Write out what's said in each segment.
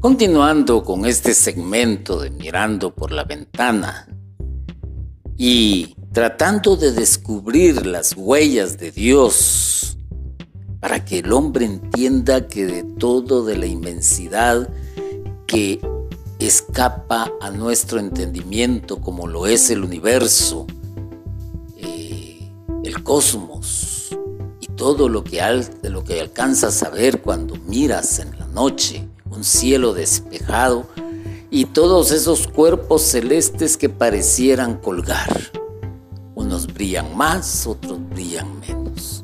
Continuando con este segmento de Mirando por la ventana y tratando de descubrir las huellas de Dios para que el hombre entienda que de todo de la inmensidad que escapa a nuestro entendimiento como lo es el universo, eh, el cosmos y todo lo que, lo que alcanzas a ver cuando miras en la noche, un cielo despejado y todos esos cuerpos celestes que parecieran colgar. Unos brillan más, otros brillan menos.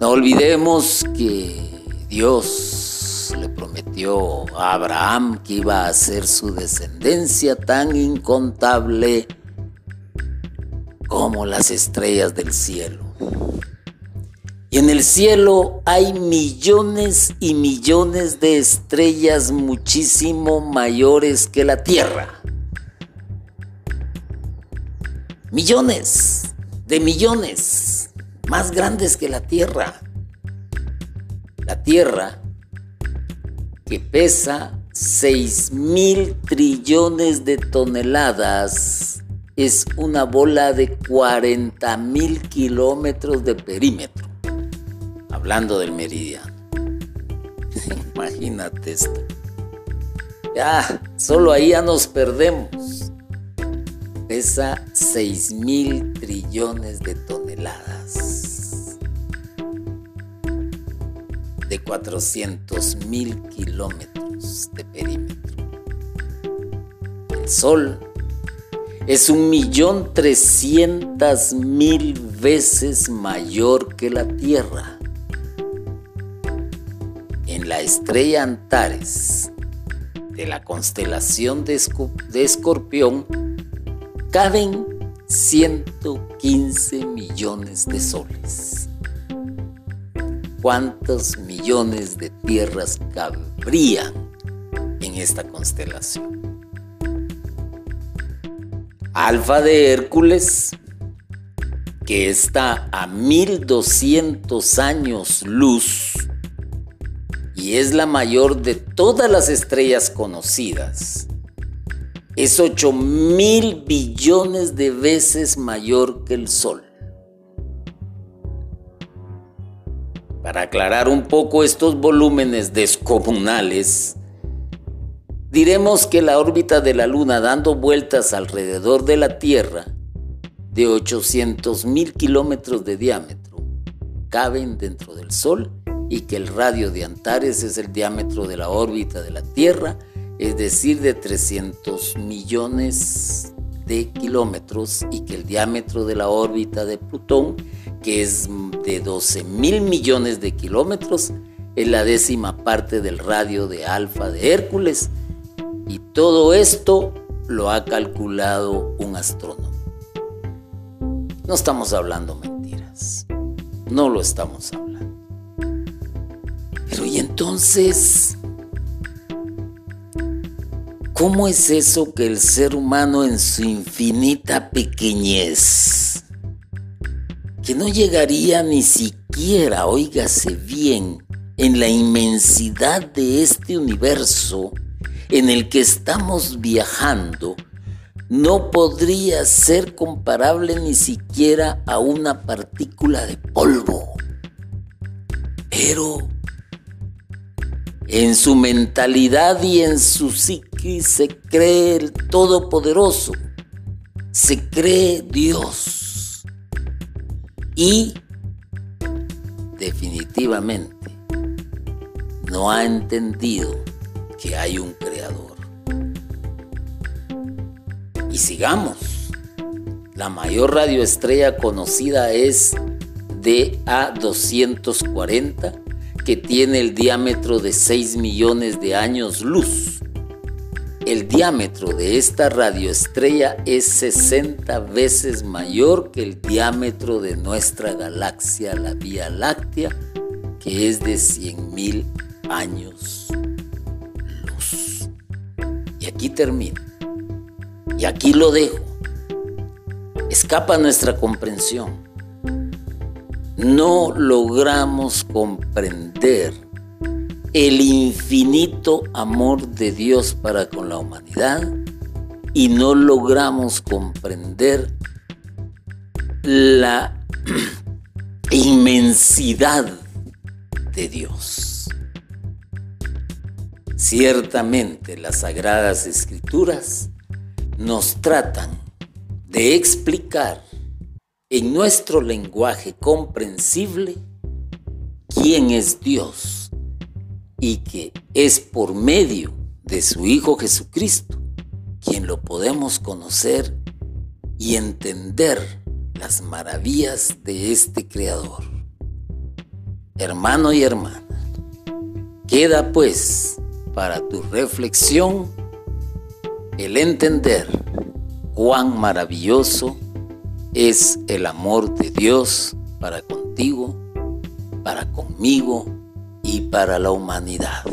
No olvidemos que Dios le prometió a Abraham que iba a ser su descendencia tan incontable como las estrellas del cielo. Cielo hay millones y millones de estrellas muchísimo mayores que la Tierra. Millones de millones más grandes que la Tierra. La Tierra que pesa 6 mil trillones de toneladas es una bola de 40 mil kilómetros de perímetro hablando del meridiano. Imagínate esto. Ya, solo ahí ya nos perdemos. Pesa 6 mil trillones de toneladas. De 400 mil kilómetros de perímetro. El Sol es un millón trescientas mil veces mayor que la Tierra la estrella Antares de la constelación de, Escorpión caben 115 millones de soles. ¿Cuántos millones de tierras cabrían en esta constelación? Alfa de Hércules, que está a 1200 años luz y es la mayor de todas las estrellas conocidas. Es 8 mil billones de veces mayor que el Sol. Para aclarar un poco estos volúmenes descomunales, diremos que la órbita de la Luna dando vueltas alrededor de la Tierra, de 800 mil kilómetros de diámetro, caben dentro del Sol y que el radio de Antares es el diámetro de la órbita de la Tierra, es decir, de 300 millones de kilómetros y que el diámetro de la órbita de Plutón, que es de 12 mil millones de kilómetros, es la décima parte del radio de Alfa de Hércules y todo esto lo ha calculado un astrónomo. No estamos hablando mentiras, no lo estamos hablando. Pero y entonces, ¿cómo es eso que el ser humano en su infinita pequeñez, que no llegaría ni siquiera, oígase bien, en la inmensidad de este universo en el que estamos viajando, no podría ser comparable ni siquiera a una partícula de polvo. Pero en su mentalidad y en su psiquis se cree el Todopoderoso, se cree Dios. Y definitivamente no ha entendido que hay un creador. Y sigamos. La mayor radioestrella conocida es DA240 que tiene el diámetro de 6 millones de años luz. El diámetro de esta radioestrella es 60 veces mayor que el diámetro de nuestra galaxia, la Vía Láctea, que es de 100 mil años luz. Y aquí termino. Y aquí lo dejo. Escapa nuestra comprensión no logramos comprender el infinito amor de Dios para con la humanidad y no logramos comprender la inmensidad de Dios. Ciertamente las sagradas escrituras nos tratan de explicar en nuestro lenguaje comprensible quién es Dios y que es por medio de su Hijo Jesucristo quien lo podemos conocer y entender las maravillas de este Creador. Hermano y hermana, queda pues para tu reflexión el entender cuán maravilloso es el amor de Dios para contigo, para conmigo y para la humanidad.